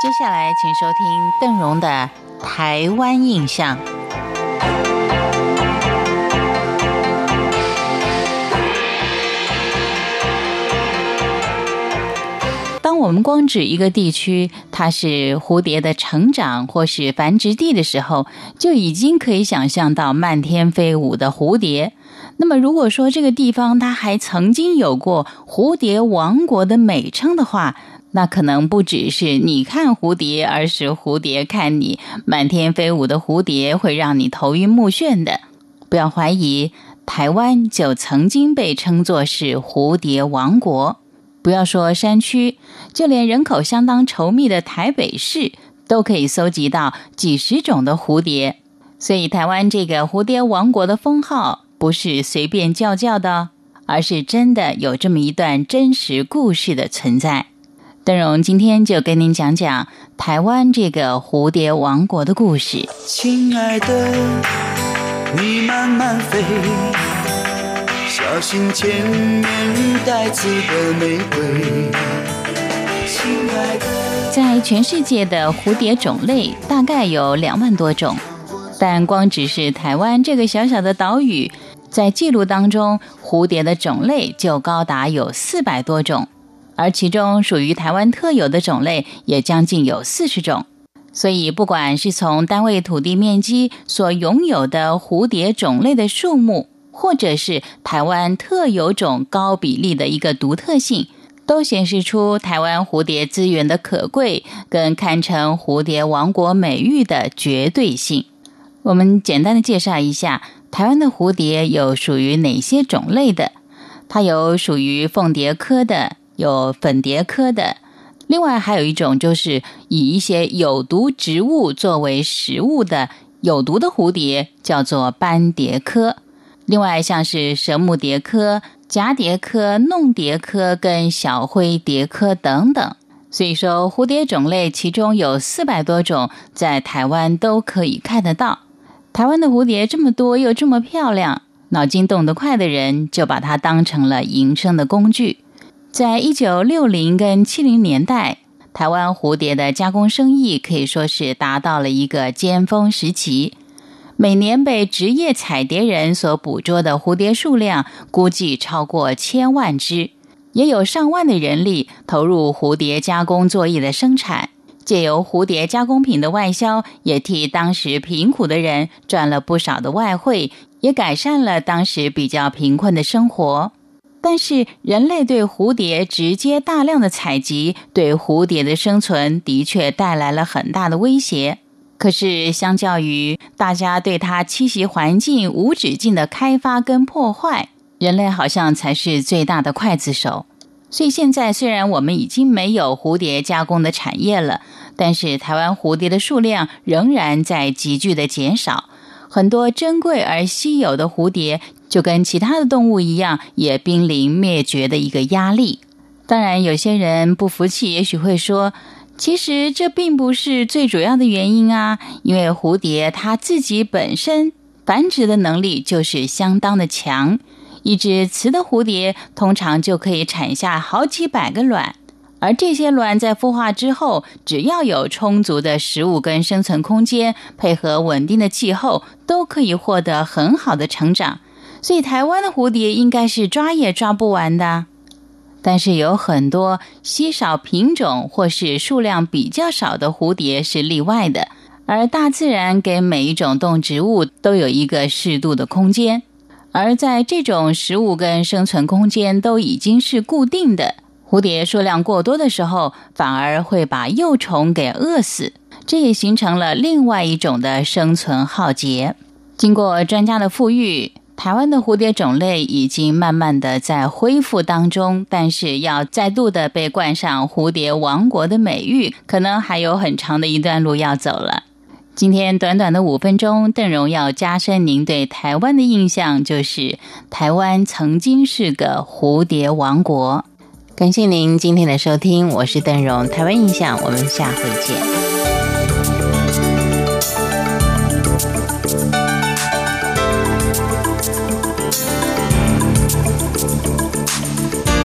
接下来，请收听邓荣的《台湾印象》。当我们光指一个地区，它是蝴蝶的成长或是繁殖地的时候，就已经可以想象到漫天飞舞的蝴蝶。那么，如果说这个地方它还曾经有过“蝴蝶王国”的美称的话，那可能不只是你看蝴蝶，而是蝴蝶看你。满天飞舞的蝴蝶会让你头晕目眩的。不要怀疑，台湾就曾经被称作是蝴蝶王国。不要说山区，就连人口相当稠密的台北市，都可以搜集到几十种的蝴蝶。所以，台湾这个蝴蝶王国的封号不是随便叫叫的，而是真的有这么一段真实故事的存在。邓荣今天就跟您讲讲台湾这个蝴蝶王国的故事。亲爱的，你慢慢飞，小心前面带刺的玫瑰。亲爱的，在全世界的蝴蝶种类大概有两万多种，但光只是台湾这个小小的岛屿，在记录当中，蝴蝶的种类就高达有四百多种。而其中属于台湾特有的种类也将近有四十种，所以不管是从单位土地面积所拥有的蝴蝶种类的数目，或者是台湾特有种高比例的一个独特性，都显示出台湾蝴蝶资源的可贵，跟堪称蝴蝶王国美誉的绝对性。我们简单的介绍一下台湾的蝴蝶有属于哪些种类的，它有属于凤蝶科的。有粉蝶科的，另外还有一种就是以一些有毒植物作为食物的有毒的蝴蝶，叫做斑蝶科。另外像是蛇目蝶科、蛱蝶科、弄蝶科跟小灰蝶科等等。所以说，蝴蝶种类其中有四百多种，在台湾都可以看得到。台湾的蝴蝶这么多又这么漂亮，脑筋动得快的人就把它当成了营生的工具。在一九六零跟七零年代，台湾蝴蝶的加工生意可以说是达到了一个尖峰时期。每年被职业采蝶人所捕捉的蝴蝶数量，估计超过千万只，也有上万的人力投入蝴蝶加工作业的生产。借由蝴蝶加工品的外销，也替当时贫苦的人赚了不少的外汇，也改善了当时比较贫困的生活。但是，人类对蝴蝶直接大量的采集，对蝴蝶的生存的确带来了很大的威胁。可是，相较于大家对它栖息环境无止境的开发跟破坏，人类好像才是最大的刽子手。所以，现在虽然我们已经没有蝴蝶加工的产业了，但是台湾蝴蝶的数量仍然在急剧的减少。很多珍贵而稀有的蝴蝶，就跟其他的动物一样，也濒临灭绝的一个压力。当然，有些人不服气，也许会说，其实这并不是最主要的原因啊，因为蝴蝶它自己本身繁殖的能力就是相当的强，一只雌的蝴蝶通常就可以产下好几百个卵。而这些卵在孵化之后，只要有充足的食物跟生存空间，配合稳定的气候，都可以获得很好的成长。所以，台湾的蝴蝶应该是抓也抓不完的。但是，有很多稀少品种或是数量比较少的蝴蝶是例外的。而大自然给每一种动植物都有一个适度的空间，而在这种食物跟生存空间都已经是固定的。蝴蝶数量过多的时候，反而会把幼虫给饿死，这也形成了另外一种的生存浩劫。经过专家的富裕，台湾的蝴蝶种类已经慢慢的在恢复当中，但是要再度的被冠上蝴蝶王国的美誉，可能还有很长的一段路要走了。今天短短的五分钟，邓荣要加深您对台湾的印象，就是台湾曾经是个蝴蝶王国。感谢您今天的收听，我是邓荣，台湾印象，我们下回见。